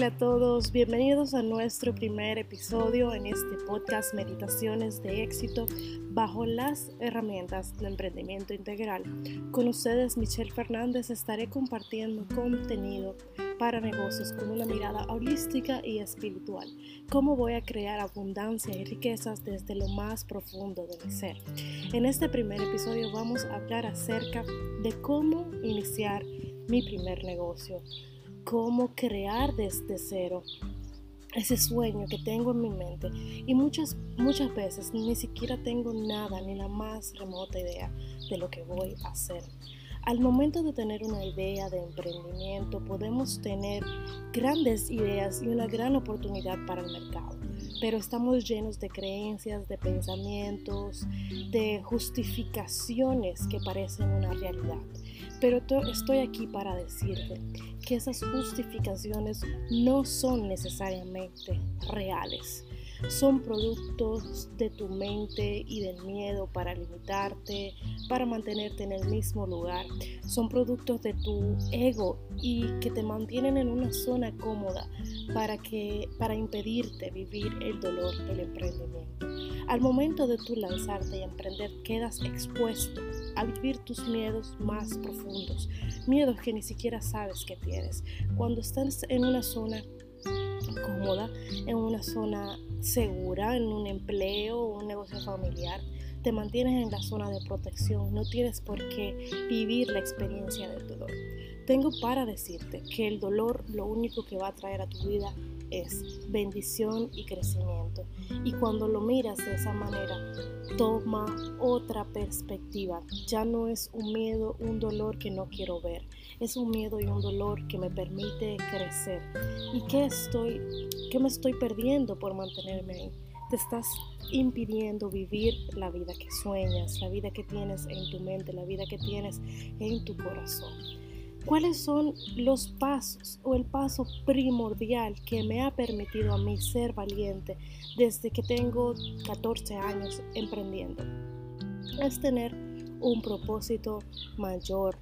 Hola a todos, bienvenidos a nuestro primer episodio en este podcast Meditaciones de éxito bajo las herramientas de emprendimiento integral. Con ustedes, Michelle Fernández, estaré compartiendo contenido para negocios con una mirada holística y espiritual. Cómo voy a crear abundancia y riquezas desde lo más profundo de mi ser. En este primer episodio vamos a hablar acerca de cómo iniciar mi primer negocio cómo crear desde cero ese sueño que tengo en mi mente y muchas muchas veces ni siquiera tengo nada ni la más remota idea de lo que voy a hacer. Al momento de tener una idea de emprendimiento podemos tener grandes ideas y una gran oportunidad para el mercado, pero estamos llenos de creencias, de pensamientos, de justificaciones que parecen una realidad. Pero estoy aquí para decirte que esas justificaciones no son necesariamente reales. Son productos de tu mente y del miedo para limitarte, para mantenerte en el mismo lugar. Son productos de tu ego y que te mantienen en una zona cómoda para, que, para impedirte vivir el dolor del emprendimiento. Al momento de tú lanzarte y emprender, quedas expuesto a vivir tus miedos más profundos, miedos que ni siquiera sabes que tienes. Cuando estás en una zona cómoda, en una zona segura, en un empleo un negocio familiar, te mantienes en la zona de protección, no tienes por qué vivir la experiencia del dolor. Tengo para decirte que el dolor lo único que va a traer a tu vida es bendición y crecimiento. Y cuando lo miras de esa manera, toma otra perspectiva. Ya no es un miedo, un dolor que no quiero ver. Es un miedo y un dolor que me permite crecer. ¿Y qué estoy, qué me estoy perdiendo por mantenerme ahí? Te estás impidiendo vivir la vida que sueñas, la vida que tienes en tu mente, la vida que tienes en tu corazón. ¿Cuáles son los pasos o el paso primordial que me ha permitido a mí ser valiente desde que tengo 14 años emprendiendo? Es tener un propósito mayor,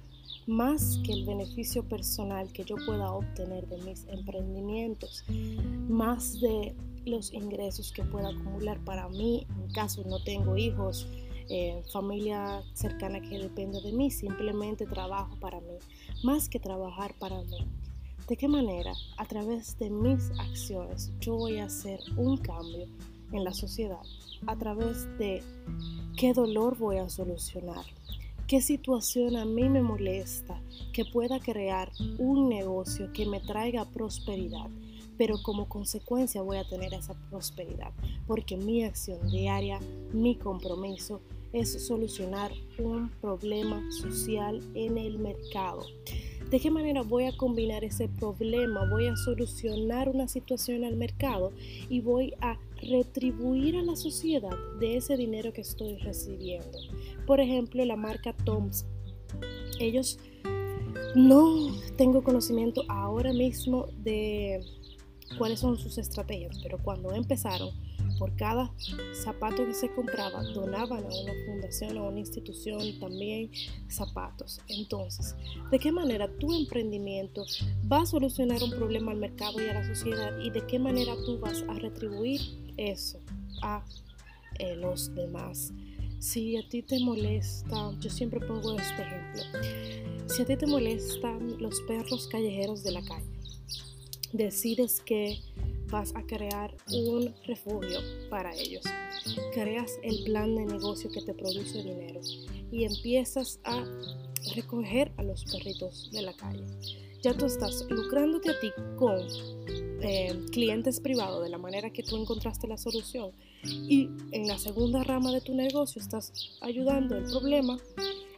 más que el beneficio personal que yo pueda obtener de mis emprendimientos, más de los ingresos que pueda acumular para mí en caso no tengo hijos, eh, familia cercana que depende de mí, simplemente trabajo para mí, más que trabajar para mí. ¿De qué manera? A través de mis acciones yo voy a hacer un cambio en la sociedad, a través de qué dolor voy a solucionar, qué situación a mí me molesta, que pueda crear un negocio que me traiga prosperidad pero como consecuencia voy a tener esa prosperidad, porque mi acción diaria, mi compromiso es solucionar un problema social en el mercado. ¿De qué manera voy a combinar ese problema? Voy a solucionar una situación al mercado y voy a retribuir a la sociedad de ese dinero que estoy recibiendo. Por ejemplo, la marca Toms. Ellos no tengo conocimiento ahora mismo de cuáles son sus estrategias, pero cuando empezaron, por cada zapato que se compraba, donaban a una fundación o una institución también zapatos. Entonces, ¿de qué manera tu emprendimiento va a solucionar un problema al mercado y a la sociedad? ¿Y de qué manera tú vas a retribuir eso a eh, los demás? Si a ti te molesta, yo siempre pongo este ejemplo, si a ti te molestan los perros callejeros de la calle, decides que vas a crear un refugio para ellos. Creas el plan de negocio que te produce dinero y empiezas a recoger a los perritos de la calle. Ya tú estás lucrándote a ti con eh, clientes privados de la manera que tú encontraste la solución y en la segunda rama de tu negocio estás ayudando el problema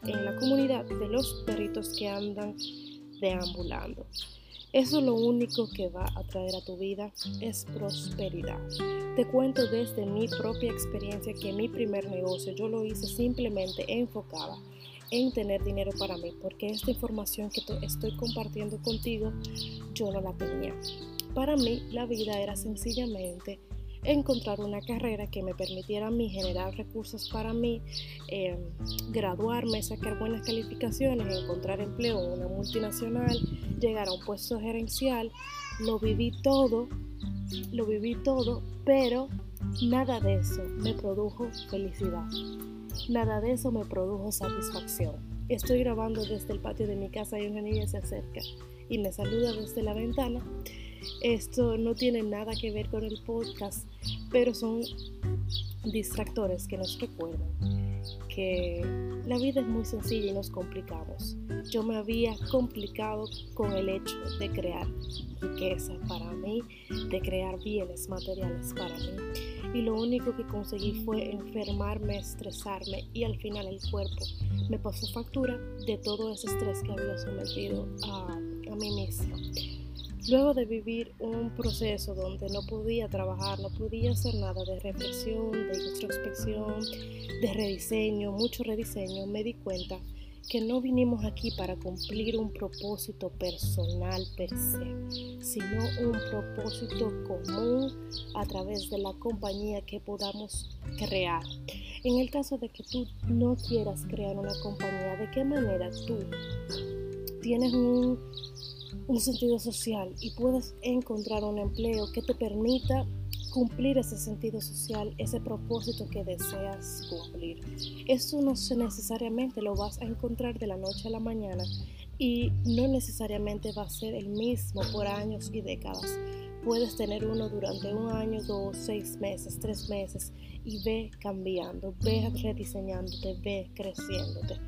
en la comunidad de los perritos que andan deambulando. Eso lo único que va a traer a tu vida es prosperidad. Te cuento desde mi propia experiencia que mi primer negocio yo lo hice simplemente enfocada en tener dinero para mí, porque esta información que estoy compartiendo contigo yo no la tenía. Para mí la vida era sencillamente encontrar una carrera que me permitiera a mí generar recursos para mí, eh, graduarme, sacar buenas calificaciones, encontrar empleo en una multinacional, llegar a un puesto gerencial. Lo viví todo, lo viví todo, pero nada de eso me produjo felicidad. Nada de eso me produjo satisfacción. Estoy grabando desde el patio de mi casa y una niña se acerca y me saluda desde la ventana. Esto no tiene nada que ver con el podcast, pero son distractores que nos recuerdan que la vida es muy sencilla y nos complicamos. Yo me había complicado con el hecho de crear riqueza para mí, de crear bienes materiales para mí. Y lo único que conseguí fue enfermarme, estresarme y al final el cuerpo me pasó factura de todo ese estrés que había sometido a, a mí misma. Luego de vivir un proceso donde no podía trabajar, no podía hacer nada de reflexión, de introspección, de rediseño, mucho rediseño, me di cuenta que no vinimos aquí para cumplir un propósito personal per se, sino un propósito común a través de la compañía que podamos crear. En el caso de que tú no quieras crear una compañía, ¿de qué manera tú tienes un un sentido social y puedes encontrar un empleo que te permita cumplir ese sentido social, ese propósito que deseas cumplir. Eso no necesariamente lo vas a encontrar de la noche a la mañana y no necesariamente va a ser el mismo por años y décadas. Puedes tener uno durante un año, dos, seis meses, tres meses y ve cambiando, ve rediseñándote, ve creciéndote.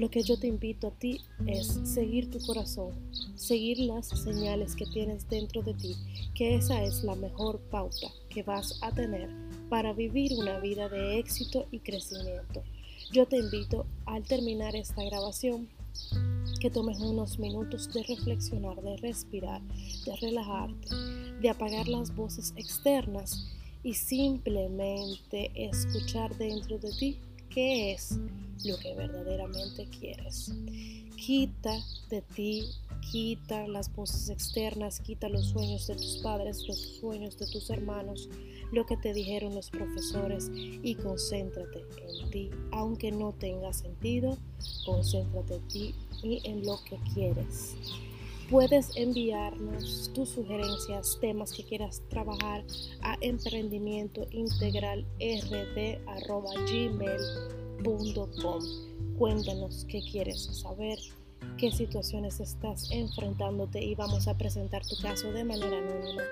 Lo que yo te invito a ti es seguir tu corazón, seguir las señales que tienes dentro de ti, que esa es la mejor pauta que vas a tener para vivir una vida de éxito y crecimiento. Yo te invito al terminar esta grabación que tomes unos minutos de reflexionar, de respirar, de relajarte, de apagar las voces externas y simplemente escuchar dentro de ti qué es lo que verdaderamente quieres. Quita de ti, quita las voces externas, quita los sueños de tus padres, los sueños de tus hermanos, lo que te dijeron los profesores y concéntrate en ti. Aunque no tenga sentido, concéntrate en ti y en lo que quieres. Puedes enviarnos tus sugerencias, temas que quieras trabajar a emprendimiento integral Cuéntanos qué quieres saber, qué situaciones estás enfrentándote y vamos a presentar tu caso de manera anónima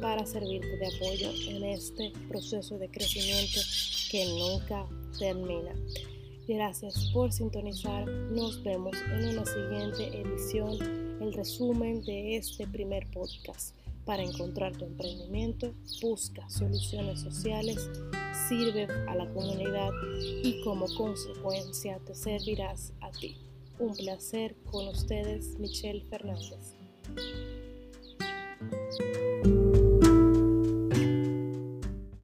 para servirte de apoyo en este proceso de crecimiento que nunca termina. Gracias por sintonizar. Nos vemos en una siguiente edición, el resumen de este primer podcast. Para encontrar tu emprendimiento, busca soluciones sociales, sirve a la comunidad y como consecuencia te servirás a ti. Un placer con ustedes, Michelle Fernández.